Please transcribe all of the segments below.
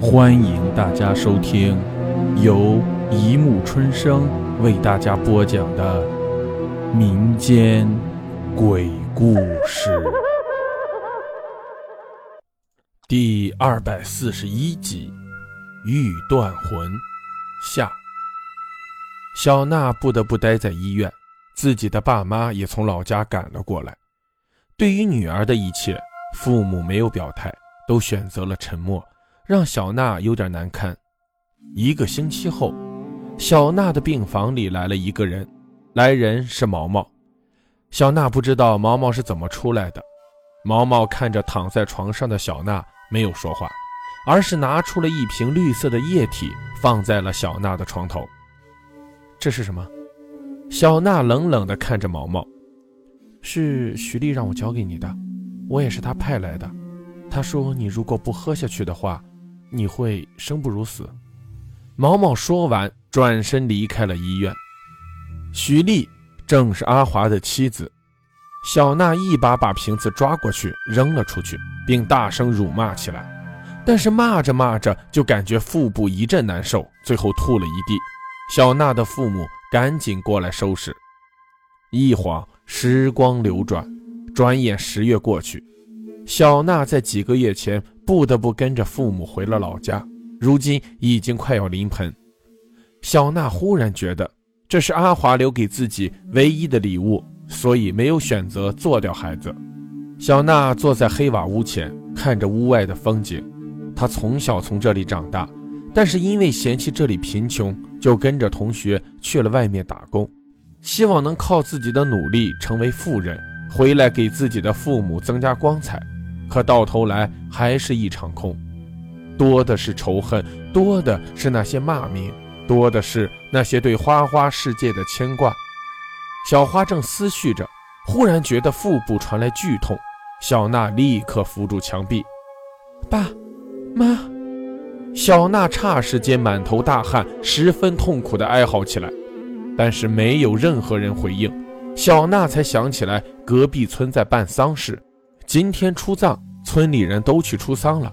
欢迎大家收听由一木春生为大家播讲的民间鬼故事第二百四十一集《欲断魂》下。小娜不得不待在医院，自己的爸妈也从老家赶了过来。对于女儿的一切，父母没有表态，都选择了沉默。让小娜有点难堪。一个星期后，小娜的病房里来了一个人，来人是毛毛。小娜不知道毛毛是怎么出来的。毛毛看着躺在床上的小娜，没有说话，而是拿出了一瓶绿色的液体，放在了小娜的床头。这是什么？小娜冷冷地看着毛毛，是徐丽让我交给你的，我也是她派来的。她说你如果不喝下去的话。你会生不如死。毛毛说完，转身离开了医院。徐丽正是阿华的妻子。小娜一把把瓶子抓过去，扔了出去，并大声辱骂起来。但是骂着骂着，就感觉腹部一阵难受，最后吐了一地。小娜的父母赶紧过来收拾。一晃时光流转，转眼十月过去。小娜在几个月前不得不跟着父母回了老家，如今已经快要临盆。小娜忽然觉得这是阿华留给自己唯一的礼物，所以没有选择做掉孩子。小娜坐在黑瓦屋前，看着屋外的风景。她从小从这里长大，但是因为嫌弃这里贫穷，就跟着同学去了外面打工，希望能靠自己的努力成为富人，回来给自己的父母增加光彩。可到头来还是一场空，多的是仇恨，多的是那些骂名，多的是那些对花花世界的牵挂。小花正思绪着，忽然觉得腹部传来剧痛，小娜立刻扶住墙壁，爸妈。小娜霎时间满头大汗，十分痛苦地哀嚎起来，但是没有任何人回应。小娜才想起来，隔壁村在办丧事。今天出葬，村里人都去出丧了。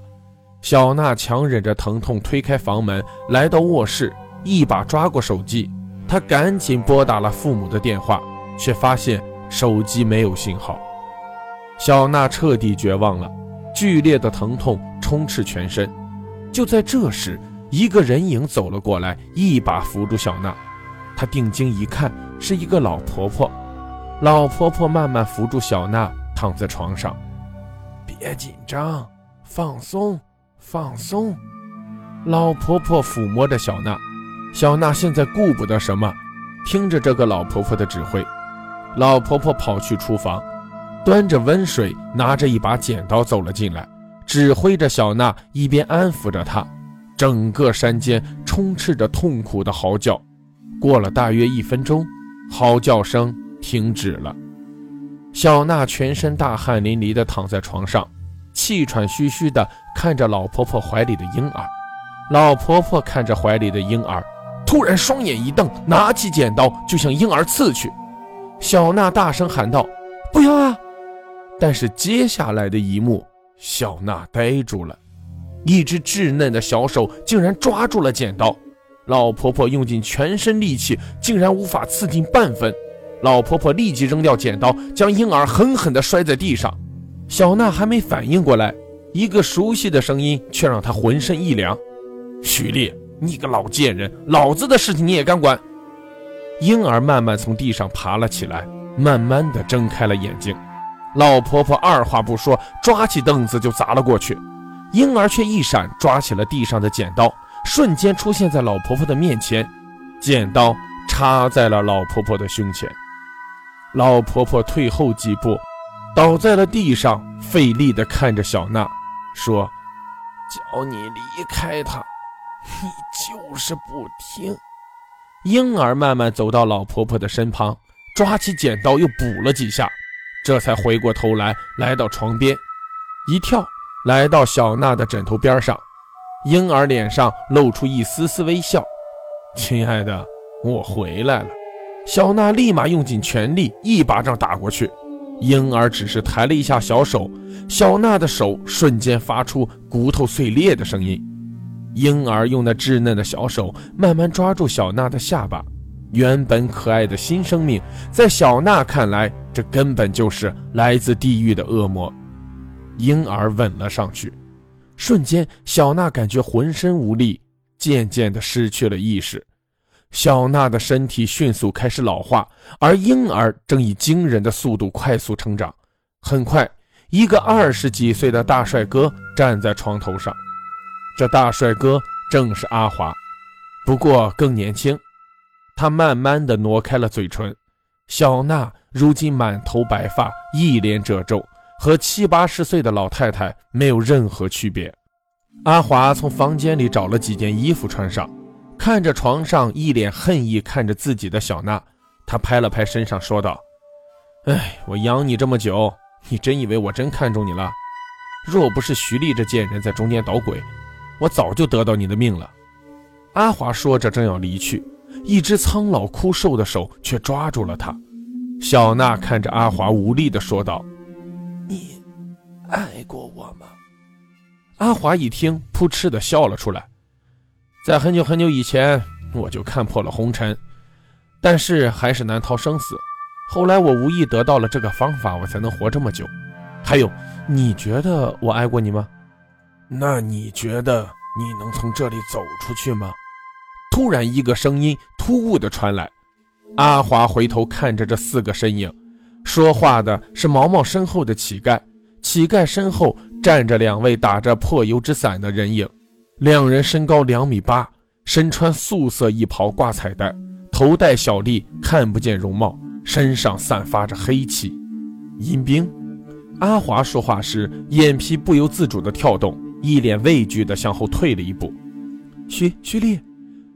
小娜强忍着疼痛推开房门，来到卧室，一把抓过手机。她赶紧拨打了父母的电话，却发现手机没有信号。小娜彻底绝望了，剧烈的疼痛充斥全身。就在这时，一个人影走了过来，一把扶住小娜。她定睛一看，是一个老婆婆。老婆婆慢慢扶住小娜，躺在床上。别紧张，放松，放松。老婆婆抚摸着小娜，小娜现在顾不得什么，听着这个老婆婆的指挥。老婆婆跑去厨房，端着温水，拿着一把剪刀走了进来，指挥着小娜，一边安抚着她。整个山间充斥着痛苦的嚎叫。过了大约一分钟，嚎叫声停止了。小娜全身大汗淋漓地躺在床上，气喘吁吁地看着老婆婆怀里的婴儿。老婆婆看着怀里的婴儿，突然双眼一瞪，拿起剪刀就向婴儿刺去。小娜大声喊道：“不要啊！”但是接下来的一幕，小娜呆住了，一只稚嫩的小手竟然抓住了剪刀，老婆婆用尽全身力气，竟然无法刺进半分。老婆婆立即扔掉剪刀，将婴儿狠狠地摔在地上。小娜还没反应过来，一个熟悉的声音却让她浑身一凉：“徐丽，你个老贱人，老子的事情你也敢管？”婴儿慢慢从地上爬了起来，慢慢地睁开了眼睛。老婆婆二话不说，抓起凳子就砸了过去。婴儿却一闪，抓起了地上的剪刀，瞬间出现在老婆婆的面前，剪刀插在了老婆婆的胸前。老婆婆退后几步，倒在了地上，费力地看着小娜，说：“叫你离开他，你就是不听。”婴儿慢慢走到老婆婆的身旁，抓起剪刀又补了几下，这才回过头来，来到床边，一跳，来到小娜的枕头边上。婴儿脸上露出一丝丝微笑：“亲爱的，我回来了。”小娜立马用尽全力，一巴掌打过去。婴儿只是抬了一下小手，小娜的手瞬间发出骨头碎裂的声音。婴儿用那稚嫩的小手慢慢抓住小娜的下巴。原本可爱的新生命，在小娜看来，这根本就是来自地狱的恶魔。婴儿吻了上去，瞬间，小娜感觉浑身无力，渐渐地失去了意识。小娜的身体迅速开始老化，而婴儿正以惊人的速度快速成长。很快，一个二十几岁的大帅哥站在床头上，这大帅哥正是阿华，不过更年轻。他慢慢的挪开了嘴唇，小娜如今满头白发，一脸褶皱，和七八十岁的老太太没有任何区别。阿华从房间里找了几件衣服穿上，看着床上一脸恨意看着自己的小娜，他拍了拍身上，说道：“哎，我养你这么久，你真以为我真看中你了？若不是徐丽这贱人在中间捣鬼，我早就得到你的命了。”阿华说着，正要离去。一只苍老枯瘦的手却抓住了他。小娜看着阿华，无力地说道：“你爱过我吗？”阿华一听，扑哧地笑了出来。在很久很久以前，我就看破了红尘，但是还是难逃生死。后来我无意得到了这个方法，我才能活这么久。还有，你觉得我爱过你吗？那你觉得你能从这里走出去吗？突然，一个声音突兀地传来。阿华回头看着这四个身影，说话的是毛毛身后的乞丐。乞丐身后站着两位打着破油纸伞的人影，两人身高两米八，身穿素色衣袍，挂彩带，头戴小笠，看不见容貌，身上散发着黑气。阴兵。阿华说话时，眼皮不由自主地跳动，一脸畏惧地向后退了一步。徐徐丽。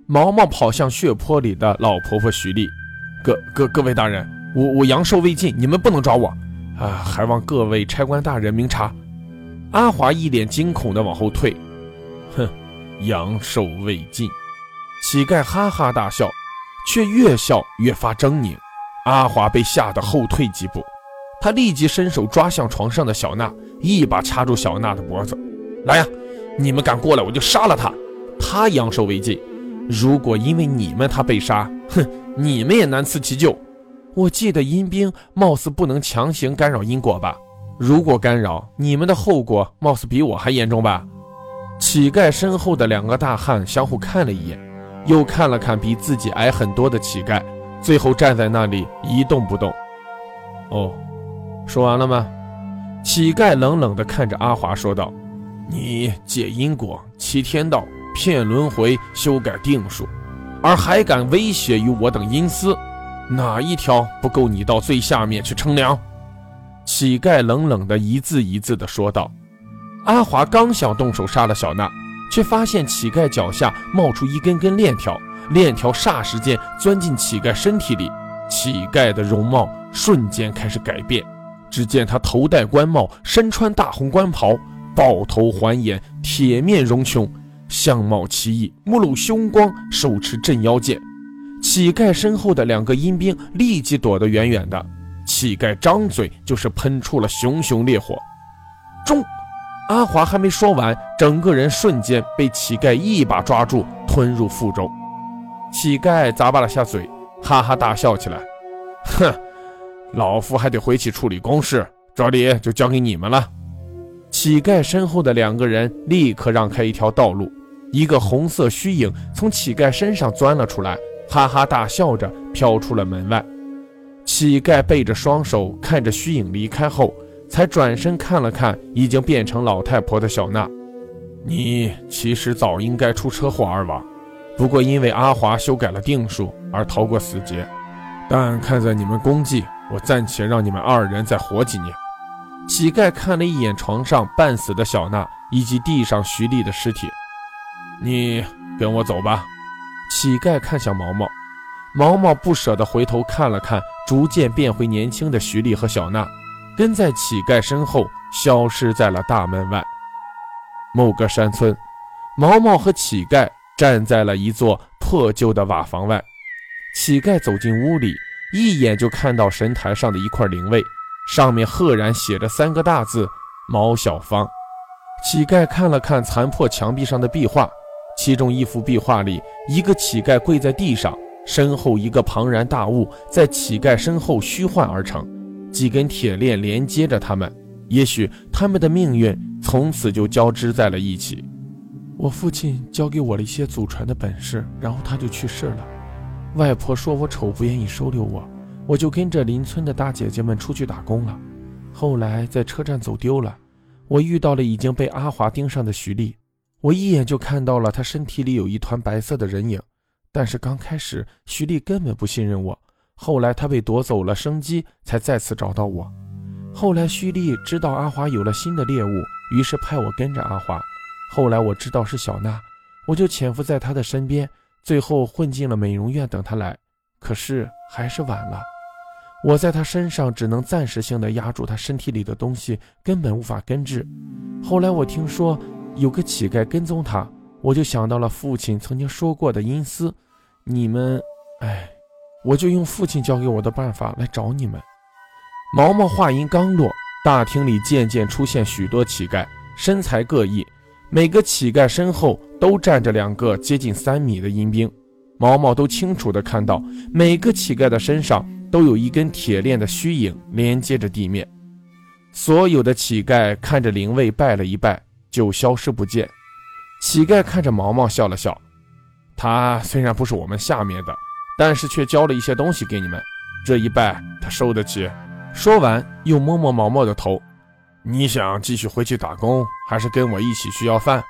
毛毛跑向血泊里的老婆婆徐丽，各各各位大人，我我阳寿未尽，你们不能抓我，啊，还望各位差官大人明察。阿华一脸惊恐地往后退，哼，阳寿未尽。乞丐哈哈大笑，却越笑越发狰狞。阿华被吓得后退几步，他立即伸手抓向床上的小娜，一把掐住小娜的脖子，来呀，你们敢过来，我就杀了他。他阳寿未尽。如果因为你们他被杀，哼，你们也难辞其咎。我记得阴兵貌似不能强行干扰因果吧？如果干扰，你们的后果貌似比我还严重吧？乞丐身后的两个大汉相互看了一眼，又看了看比自己矮很多的乞丐，最后站在那里一动不动。哦，说完了吗？乞丐冷冷地看着阿华说道：“你借因果，欺天道。”骗轮回，修改定数，而还敢威胁于我等阴司，哪一条不够你到最下面去称量？乞丐冷冷的一字一字的说道。阿华刚想动手杀了小娜，却发现乞丐脚下冒出一根根链条，链条霎时间钻进乞丐身体里，乞丐的容貌瞬间开始改变。只见他头戴官帽，身穿大红官袍，豹头环眼，铁面容穷。相貌奇异，目露凶光，手持镇妖剑。乞丐身后的两个阴兵立即躲得远远的。乞丐张嘴就是喷出了熊熊烈火。中，阿华还没说完，整个人瞬间被乞丐一把抓住，吞入腹中。乞丐咂巴了下嘴，哈哈大笑起来。哼，老夫还得回去处理公事，这里就交给你们了。乞丐身后的两个人立刻让开一条道路。一个红色虚影从乞丐身上钻了出来，哈哈大笑着飘出了门外。乞丐背着双手看着虚影离开后，才转身看了看已经变成老太婆的小娜。你其实早应该出车祸而亡，不过因为阿华修改了定数而逃过死劫。但看在你们功绩，我暂且让你们二人再活几年。乞丐看了一眼床上半死的小娜以及地上徐丽的尸体。你跟我走吧。乞丐看向毛毛，毛毛不舍得回头看了看逐渐变回年轻的徐丽和小娜，跟在乞丐身后消失在了大门外。某个山村，毛毛和乞丐站在了一座破旧的瓦房外。乞丐走进屋里，一眼就看到神台上的一块灵位，上面赫然写着三个大字：毛小芳。乞丐看了看残破墙壁上的壁画。其中一幅壁画里，一个乞丐跪在地上，身后一个庞然大物在乞丐身后虚幻而成，几根铁链连接着他们。也许他们的命运从此就交织在了一起。我父亲教给我了一些祖传的本事，然后他就去世了。外婆说我丑，不愿意收留我，我就跟着邻村的大姐姐们出去打工了。后来在车站走丢了，我遇到了已经被阿华盯上的徐丽，我一眼就看到了她身体里有一团白色的人影。但是刚开始徐丽根本不信任我，后来他被夺走了生机，才再次找到我。后来徐丽知道阿华有了新的猎物，于是派我跟着阿华。后来我知道是小娜，我就潜伏在她的身边，最后混进了美容院等她来。可是还是晚了。我在她身上只能暂时性的压住她身体里的东西，根本无法根治。后来我听说有个乞丐跟踪她，我就想到了父亲曾经说过的阴司。你们，哎，我就用父亲教给我的办法来找你们。毛毛话音刚落，大厅里渐渐出现许多乞丐，身材各异，每个乞丐身后都站着两个接近三米的阴兵。毛毛都清楚地看到，每个乞丐的身上。都有一根铁链的虚影连接着地面，所有的乞丐看着灵位拜了一拜，就消失不见。乞丐看着毛毛笑了笑，他虽然不是我们下面的，但是却交了一些东西给你们，这一拜他受得起。说完又摸摸毛毛的头，你想继续回去打工，还是跟我一起去要饭？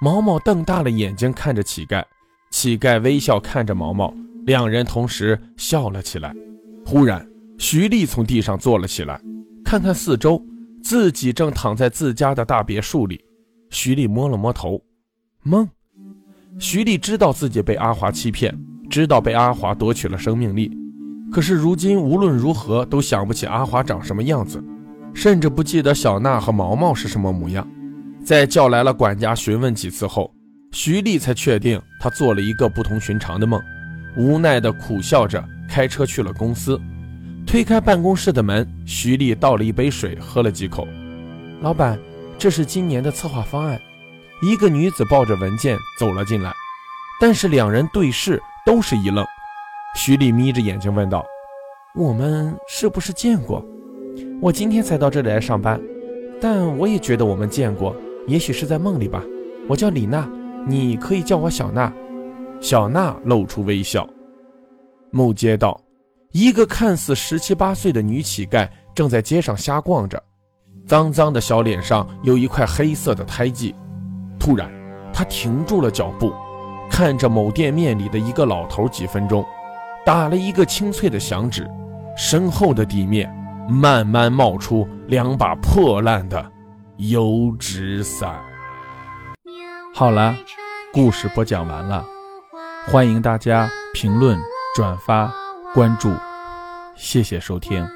毛毛瞪大了眼睛看着乞丐，乞丐微笑看着毛毛，两人同时笑了起来。忽然，徐丽从地上坐了起来，看看四周，自己正躺在自家的大别墅里。徐丽摸了摸头，梦。徐丽知道自己被阿华欺骗，知道被阿华夺取了生命力，可是如今无论如何都想不起阿华长什么样子，甚至不记得小娜和毛毛是什么模样。在叫来了管家询问几次后，徐丽才确定他做了一个不同寻常的梦，无奈地苦笑着。开车去了公司，推开办公室的门，徐丽倒了一杯水，喝了几口。老板，这是今年的策划方案。一个女子抱着文件走了进来，但是两人对视，都是一愣。徐丽眯着眼睛问道：“我们是不是见过？我今天才到这里来上班，但我也觉得我们见过，也许是在梦里吧。我叫李娜，你可以叫我小娜。”小娜露出微笑。木街道，一个看似十七八岁的女乞丐正在街上瞎逛着，脏脏的小脸上有一块黑色的胎记。突然，她停住了脚步，看着某店面里的一个老头。几分钟，打了一个清脆的响指，身后的地面慢慢冒出两把破烂的油纸伞。好了，故事播讲完了，欢迎大家评论。转发关注，谢谢收听。